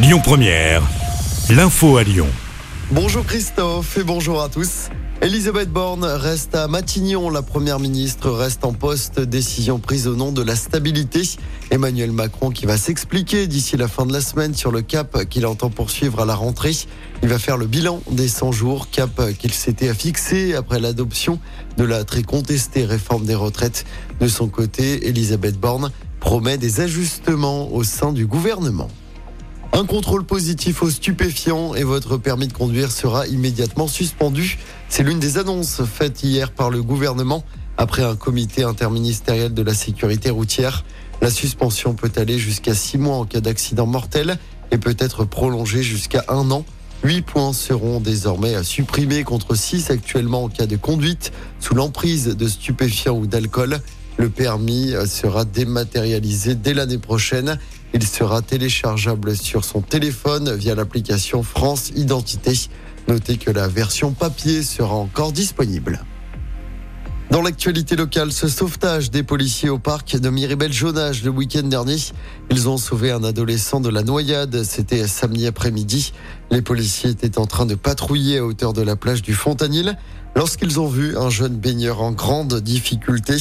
Lyon Première, l'info à Lyon. Bonjour Christophe et bonjour à tous. Elisabeth Borne reste à Matignon. La première ministre reste en poste. Décision prise au nom de la stabilité. Emmanuel Macron qui va s'expliquer d'ici la fin de la semaine sur le cap qu'il entend poursuivre à la rentrée. Il va faire le bilan des 100 jours, cap qu'il s'était fixé après l'adoption de la très contestée réforme des retraites. De son côté, Elisabeth Borne promet des ajustements au sein du gouvernement. Un contrôle positif aux stupéfiants et votre permis de conduire sera immédiatement suspendu. C'est l'une des annonces faites hier par le gouvernement après un comité interministériel de la sécurité routière. La suspension peut aller jusqu'à six mois en cas d'accident mortel et peut être prolongée jusqu'à un an. Huit points seront désormais supprimés contre six actuellement en cas de conduite sous l'emprise de stupéfiants ou d'alcool. Le permis sera dématérialisé dès l'année prochaine. Il sera téléchargeable sur son téléphone via l'application France Identité. Notez que la version papier sera encore disponible. Dans l'actualité locale, ce sauvetage des policiers au parc de Miribel-Jonage le week-end dernier. Ils ont sauvé un adolescent de la noyade. C'était samedi après-midi. Les policiers étaient en train de patrouiller à hauteur de la plage du Fontanil. Lorsqu'ils ont vu un jeune baigneur en grande difficulté,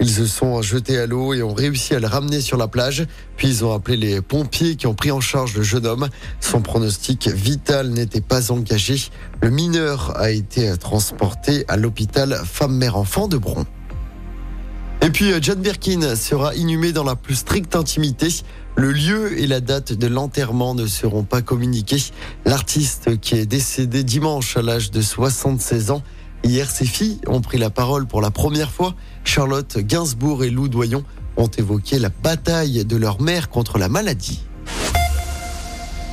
ils se sont jetés à l'eau et ont réussi à le ramener sur la plage. Puis ils ont appelé les pompiers qui ont pris en charge le jeune homme. Son pronostic vital n'était pas engagé. Le mineur a été transporté à l'hôpital femme-mère-enfant de Bron. Et puis John Birkin sera inhumé dans la plus stricte intimité. Le lieu et la date de l'enterrement ne seront pas communiqués. L'artiste qui est décédé dimanche à l'âge de 76 ans Hier, ses filles ont pris la parole pour la première fois. Charlotte Gainsbourg et Lou Doyon ont évoqué la bataille de leur mère contre la maladie.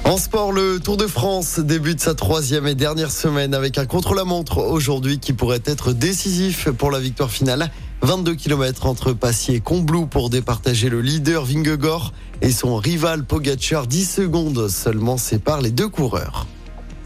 En sport, le Tour de France débute sa troisième et dernière semaine avec un contre-la-montre aujourd'hui qui pourrait être décisif pour la victoire finale. 22 km entre Passy et Combloux pour départager le leader Vingegaard et son rival Pogacar. 10 secondes seulement séparent les deux coureurs.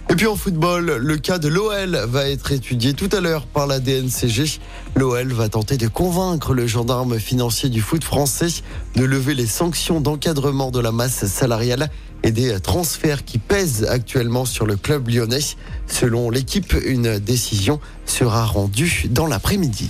Et puis en football, le cas de l'OL va être étudié tout à l'heure par la DNCG. L'OL va tenter de convaincre le gendarme financier du foot français de lever les sanctions d'encadrement de la masse salariale et des transferts qui pèsent actuellement sur le club lyonnais. Selon l'équipe, une décision sera rendue dans l'après-midi.